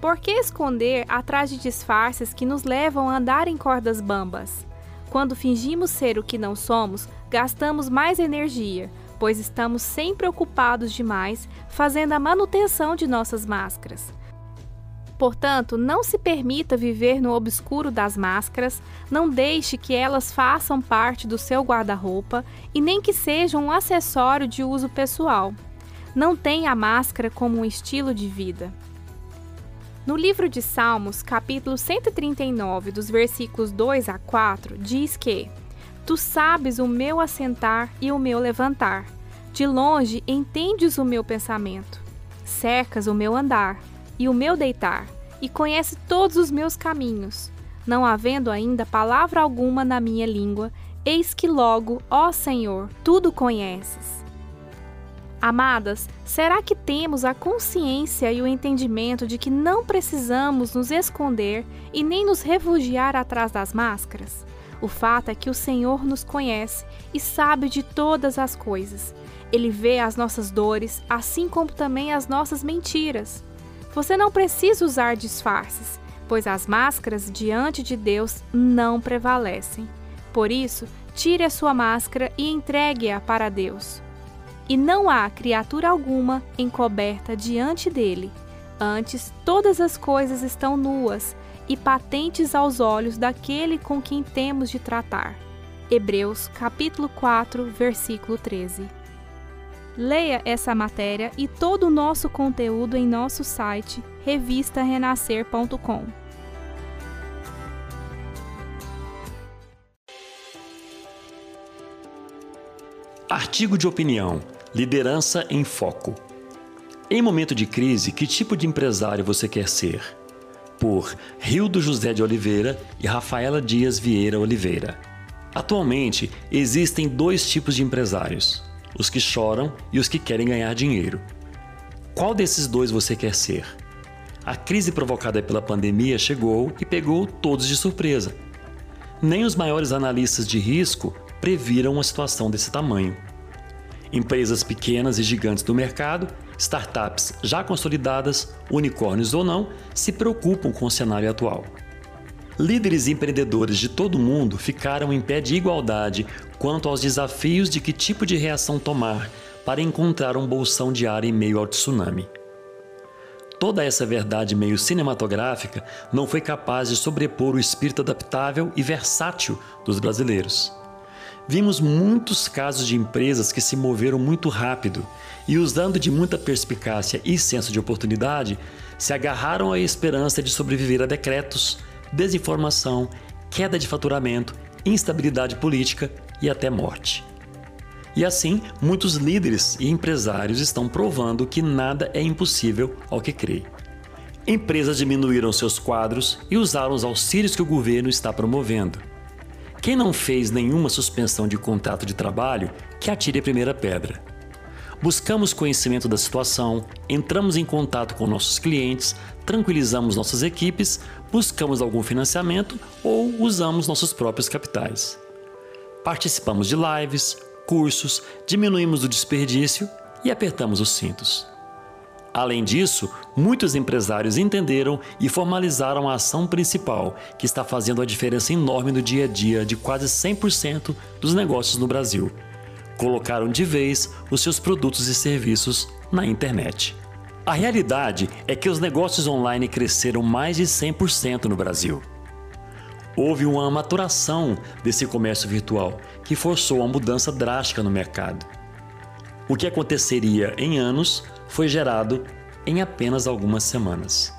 Por que esconder atrás de disfarces que nos levam a andar em cordas bambas? Quando fingimos ser o que não somos, gastamos mais energia, pois estamos sempre ocupados demais fazendo a manutenção de nossas máscaras. Portanto, não se permita viver no obscuro das máscaras, não deixe que elas façam parte do seu guarda-roupa e nem que sejam um acessório de uso pessoal. Não tenha a máscara como um estilo de vida. No livro de Salmos, capítulo 139, dos versículos 2 a 4, diz que: Tu sabes o meu assentar e o meu levantar. De longe entendes o meu pensamento. Cercas o meu andar e o meu deitar, e conhece todos os meus caminhos. Não havendo ainda palavra alguma na minha língua, eis que logo, ó Senhor, tudo conheces. Amadas, será que temos a consciência e o entendimento de que não precisamos nos esconder e nem nos refugiar atrás das máscaras? O fato é que o Senhor nos conhece e sabe de todas as coisas. Ele vê as nossas dores, assim como também as nossas mentiras. Você não precisa usar disfarces, pois as máscaras diante de Deus não prevalecem. Por isso, tire a sua máscara e entregue-a para Deus e não há criatura alguma encoberta diante dele. Antes, todas as coisas estão nuas e patentes aos olhos daquele com quem temos de tratar. Hebreus capítulo 4, versículo 13. Leia essa matéria e todo o nosso conteúdo em nosso site revistarenascer.com. Artigo de opinião Liderança em foco. Em momento de crise, que tipo de empresário você quer ser? Por Rildo José de Oliveira e Rafaela Dias Vieira Oliveira. Atualmente, existem dois tipos de empresários: os que choram e os que querem ganhar dinheiro. Qual desses dois você quer ser? A crise provocada pela pandemia chegou e pegou todos de surpresa. Nem os maiores analistas de risco previram uma situação desse tamanho. Empresas pequenas e gigantes do mercado, startups já consolidadas, unicórnios ou não, se preocupam com o cenário atual. Líderes e empreendedores de todo o mundo ficaram em pé de igualdade quanto aos desafios de que tipo de reação tomar para encontrar um bolsão de ar em meio ao tsunami. Toda essa verdade meio cinematográfica não foi capaz de sobrepor o espírito adaptável e versátil dos brasileiros. Vimos muitos casos de empresas que se moveram muito rápido e, usando de muita perspicácia e senso de oportunidade, se agarraram à esperança de sobreviver a decretos, desinformação, queda de faturamento, instabilidade política e até morte. E assim, muitos líderes e empresários estão provando que nada é impossível ao que crê. Empresas diminuíram seus quadros e usaram os auxílios que o governo está promovendo. Quem não fez nenhuma suspensão de contrato de trabalho, que atire a primeira pedra. Buscamos conhecimento da situação, entramos em contato com nossos clientes, tranquilizamos nossas equipes, buscamos algum financiamento ou usamos nossos próprios capitais. Participamos de lives, cursos, diminuímos o desperdício e apertamos os cintos. Além disso, muitos empresários entenderam e formalizaram a ação principal, que está fazendo a diferença enorme no dia a dia de quase 100% dos negócios no Brasil. Colocaram de vez os seus produtos e serviços na internet. A realidade é que os negócios online cresceram mais de 100% no Brasil houve uma maturação desse comércio virtual que forçou uma mudança drástica no mercado. O que aconteceria em anos foi gerado em apenas algumas semanas.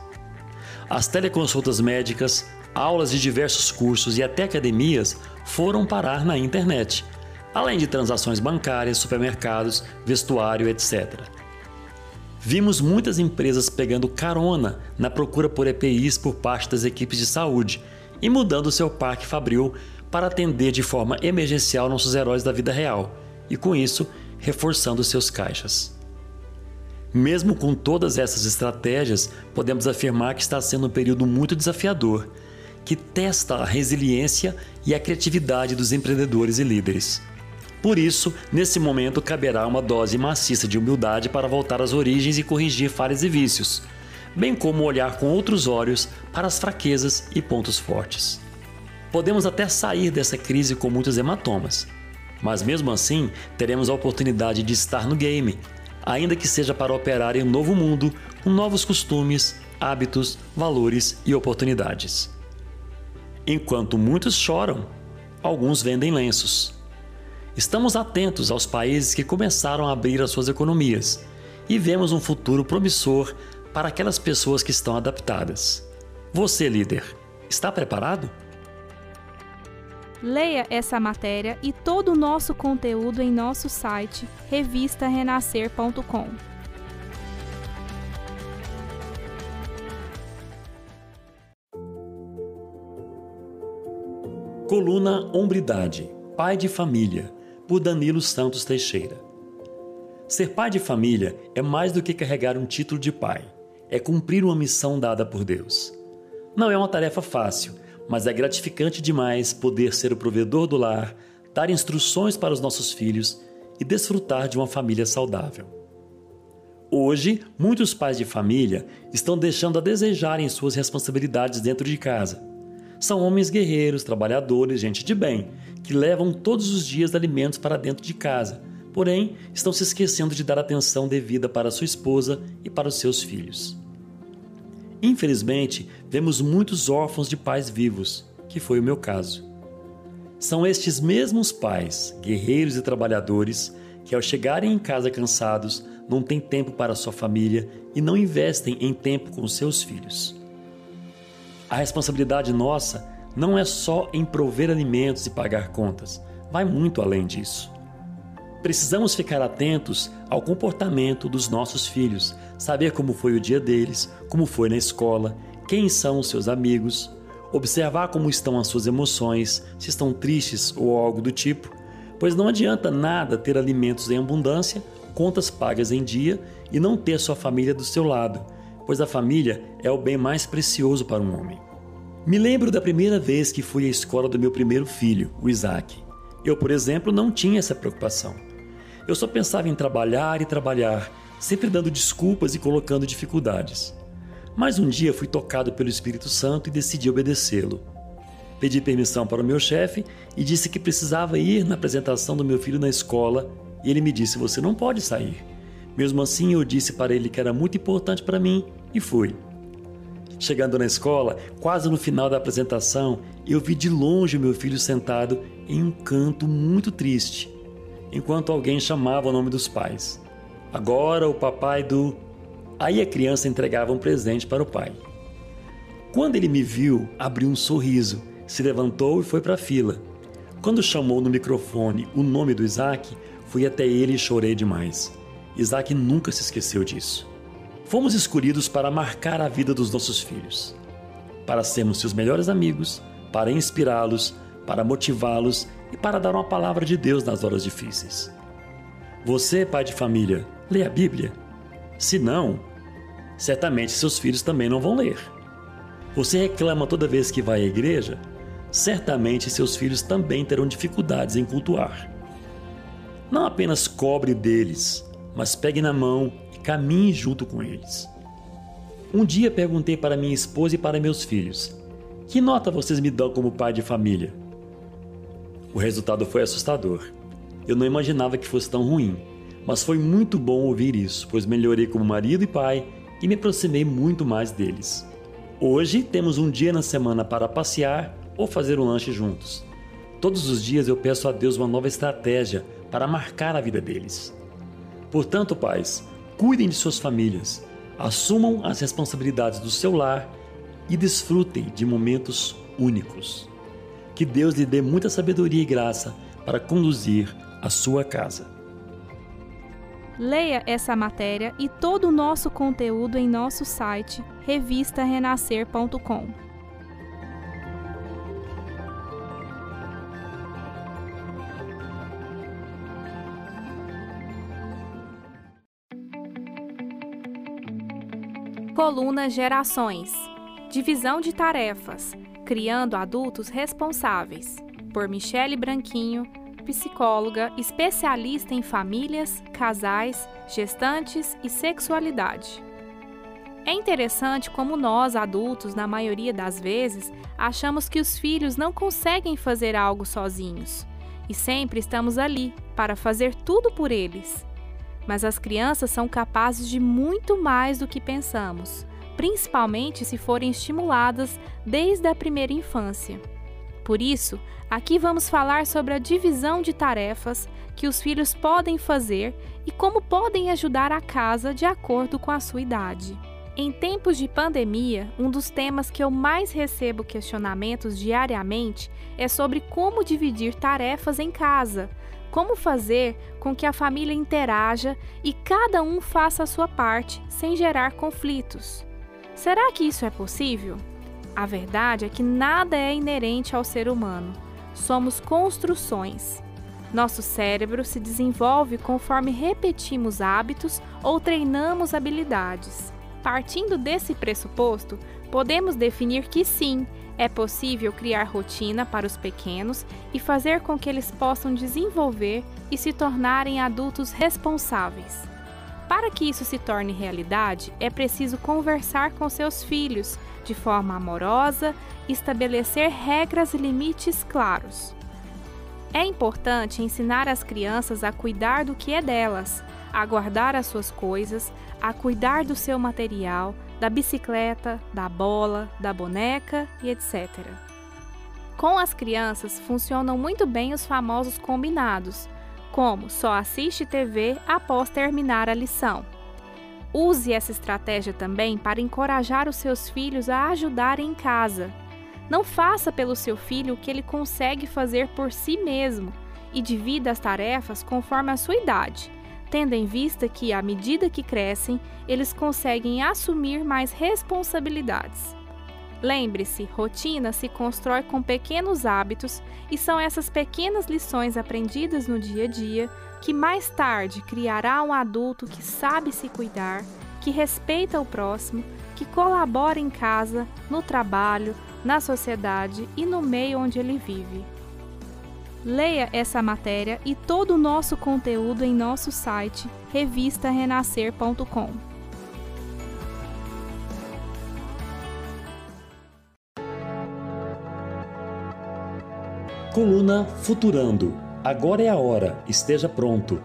As teleconsultas médicas, aulas de diversos cursos e até academias foram parar na internet, além de transações bancárias, supermercados, vestuário, etc. Vimos muitas empresas pegando carona na procura por EPIs por parte das equipes de saúde e mudando seu parque fabril para atender de forma emergencial nossos heróis da vida real e, com isso, reforçando seus caixas. Mesmo com todas essas estratégias, podemos afirmar que está sendo um período muito desafiador, que testa a resiliência e a criatividade dos empreendedores e líderes. Por isso, nesse momento, caberá uma dose maciça de humildade para voltar às origens e corrigir falhas e vícios, bem como olhar com outros olhos para as fraquezas e pontos fortes. Podemos até sair dessa crise com muitos hematomas, mas mesmo assim teremos a oportunidade de estar no game, ainda que seja para operar em um novo mundo com novos costumes, hábitos, valores e oportunidades. Enquanto muitos choram, alguns vendem lenços. Estamos atentos aos países que começaram a abrir as suas economias e vemos um futuro promissor para aquelas pessoas que estão adaptadas. Você, líder, está preparado? Leia essa matéria e todo o nosso conteúdo em nosso site revistarenascer.com. Coluna Hombridade, Pai de Família, por Danilo Santos Teixeira. Ser pai de família é mais do que carregar um título de pai é cumprir uma missão dada por Deus. Não é uma tarefa fácil, mas é gratificante demais poder ser o provedor do lar, dar instruções para os nossos filhos e desfrutar de uma família saudável. Hoje, muitos pais de família estão deixando a desejar em suas responsabilidades dentro de casa. São homens guerreiros, trabalhadores, gente de bem, que levam todos os dias alimentos para dentro de casa, porém estão se esquecendo de dar atenção devida para sua esposa e para os seus filhos. Infelizmente, vemos muitos órfãos de pais vivos, que foi o meu caso. São estes mesmos pais, guerreiros e trabalhadores, que ao chegarem em casa cansados, não têm tempo para sua família e não investem em tempo com seus filhos. A responsabilidade nossa não é só em prover alimentos e pagar contas, vai muito além disso. Precisamos ficar atentos ao comportamento dos nossos filhos, saber como foi o dia deles, como foi na escola, quem são os seus amigos, observar como estão as suas emoções, se estão tristes ou algo do tipo, pois não adianta nada ter alimentos em abundância, contas pagas em dia e não ter sua família do seu lado, pois a família é o bem mais precioso para um homem. Me lembro da primeira vez que fui à escola do meu primeiro filho, o Isaac. Eu, por exemplo, não tinha essa preocupação. Eu só pensava em trabalhar e trabalhar, sempre dando desculpas e colocando dificuldades. Mas um dia fui tocado pelo Espírito Santo e decidi obedecê-lo. Pedi permissão para o meu chefe e disse que precisava ir na apresentação do meu filho na escola e ele me disse: Você não pode sair. Mesmo assim, eu disse para ele que era muito importante para mim e fui. Chegando na escola, quase no final da apresentação, eu vi de longe meu filho sentado em um canto muito triste, enquanto alguém chamava o nome dos pais. Agora o papai do. Aí a criança entregava um presente para o pai. Quando ele me viu, abriu um sorriso, se levantou e foi para a fila. Quando chamou no microfone o nome do Isaac, fui até ele e chorei demais. Isaac nunca se esqueceu disso. Fomos escolhidos para marcar a vida dos nossos filhos, para sermos seus melhores amigos, para inspirá-los, para motivá-los e para dar uma palavra de Deus nas horas difíceis. Você, pai de família, lê a Bíblia? Se não, certamente seus filhos também não vão ler. Você reclama toda vez que vai à igreja? Certamente seus filhos também terão dificuldades em cultuar. Não apenas cobre deles, mas pegue na mão caminhe junto com eles. Um dia perguntei para minha esposa e para meus filhos: Que nota vocês me dão como pai de família? O resultado foi assustador. Eu não imaginava que fosse tão ruim, mas foi muito bom ouvir isso, pois melhorei como marido e pai e me aproximei muito mais deles. Hoje temos um dia na semana para passear ou fazer um lanche juntos. Todos os dias eu peço a Deus uma nova estratégia para marcar a vida deles. Portanto, pais, Cuidem de suas famílias, assumam as responsabilidades do seu lar e desfrutem de momentos únicos. Que Deus lhe dê muita sabedoria e graça para conduzir a sua casa. Leia essa matéria e todo o nosso conteúdo em nosso site revistarenascer.com. Coluna Gerações Divisão de tarefas Criando adultos responsáveis. Por Michele Branquinho, psicóloga especialista em famílias, casais, gestantes e sexualidade. É interessante como nós, adultos, na maioria das vezes, achamos que os filhos não conseguem fazer algo sozinhos e sempre estamos ali para fazer tudo por eles. Mas as crianças são capazes de muito mais do que pensamos, principalmente se forem estimuladas desde a primeira infância. Por isso, aqui vamos falar sobre a divisão de tarefas que os filhos podem fazer e como podem ajudar a casa de acordo com a sua idade. Em tempos de pandemia, um dos temas que eu mais recebo questionamentos diariamente é sobre como dividir tarefas em casa, como fazer com que a família interaja e cada um faça a sua parte sem gerar conflitos. Será que isso é possível? A verdade é que nada é inerente ao ser humano. Somos construções. Nosso cérebro se desenvolve conforme repetimos hábitos ou treinamos habilidades. Partindo desse pressuposto, podemos definir que sim, é possível criar rotina para os pequenos e fazer com que eles possam desenvolver e se tornarem adultos responsáveis. Para que isso se torne realidade, é preciso conversar com seus filhos de forma amorosa estabelecer regras e limites claros. É importante ensinar as crianças a cuidar do que é delas, a guardar as suas coisas, a cuidar do seu material, da bicicleta, da bola, da boneca e etc. Com as crianças funcionam muito bem os famosos combinados, como só assiste TV após terminar a lição. Use essa estratégia também para encorajar os seus filhos a ajudarem em casa. Não faça pelo seu filho o que ele consegue fazer por si mesmo e divida as tarefas conforme a sua idade tendo em vista que, à medida que crescem, eles conseguem assumir mais responsabilidades. Lembre-se, rotina se constrói com pequenos hábitos e são essas pequenas lições aprendidas no dia a dia que mais tarde criará um adulto que sabe se cuidar, que respeita o próximo, que colabora em casa, no trabalho, na sociedade e no meio onde ele vive. Leia essa matéria e todo o nosso conteúdo em nosso site revistarenascer.com. Coluna Futurando. Agora é a hora, esteja pronto.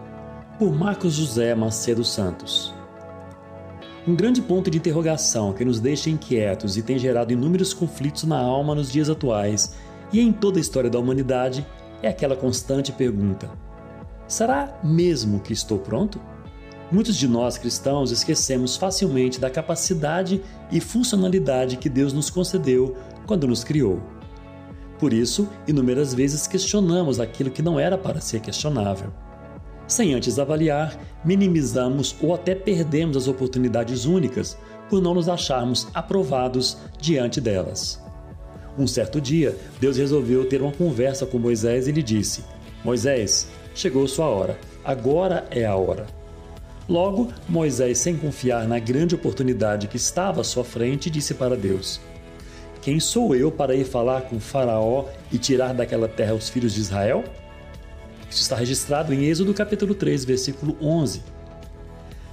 por Marcos José Macedo Santos. Um grande ponto de interrogação que nos deixa inquietos e tem gerado inúmeros conflitos na alma nos dias atuais e em toda a história da humanidade é aquela constante pergunta: será mesmo que estou pronto? Muitos de nós cristãos esquecemos facilmente da capacidade e funcionalidade que Deus nos concedeu quando nos criou. Por isso, inúmeras vezes questionamos aquilo que não era para ser questionável. Sem antes avaliar, minimizamos ou até perdemos as oportunidades únicas por não nos acharmos aprovados diante delas. Um certo dia, Deus resolveu ter uma conversa com Moisés e lhe disse: Moisés, chegou sua hora, agora é a hora. Logo, Moisés, sem confiar na grande oportunidade que estava à sua frente, disse para Deus: Quem sou eu para ir falar com Faraó e tirar daquela terra os filhos de Israel? Isso está registrado em Êxodo capítulo 3, versículo 11.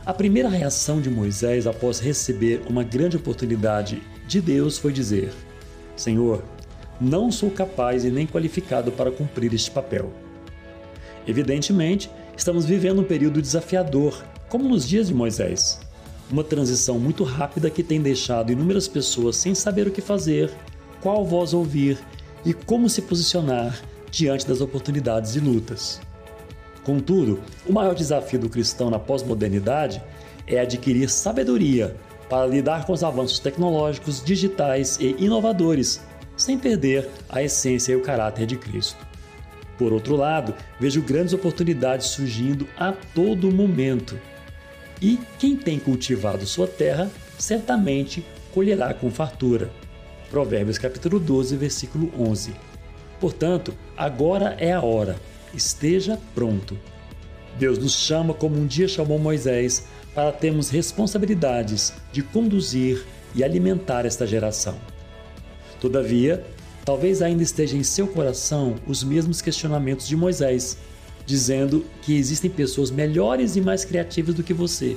A primeira reação de Moisés após receber uma grande oportunidade de Deus foi dizer: Senhor, não sou capaz e nem qualificado para cumprir este papel. Evidentemente, estamos vivendo um período desafiador como nos dias de Moisés. Uma transição muito rápida que tem deixado inúmeras pessoas sem saber o que fazer, qual voz ouvir e como se posicionar diante das oportunidades e lutas. Contudo, o maior desafio do cristão na pós-modernidade é adquirir sabedoria para lidar com os avanços tecnológicos, digitais e inovadores, sem perder a essência e o caráter de Cristo. Por outro lado, vejo grandes oportunidades surgindo a todo momento e quem tem cultivado sua terra, certamente colherá com fartura. Provérbios capítulo 12, versículo 11. Portanto, agora é a hora. Esteja pronto. Deus nos chama como um dia chamou Moisés para termos responsabilidades de conduzir e alimentar esta geração. Todavia, talvez ainda esteja em seu coração os mesmos questionamentos de Moisés, dizendo que existem pessoas melhores e mais criativas do que você.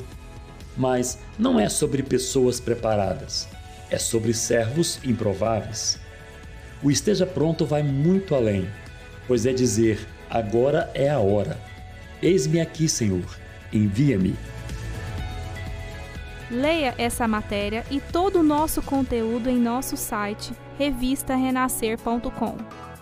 Mas não é sobre pessoas preparadas, é sobre servos improváveis. O esteja pronto vai muito além, pois é dizer: agora é a hora. Eis-me aqui, Senhor, envia-me. Leia essa matéria e todo o nosso conteúdo em nosso site revistarenascer.com.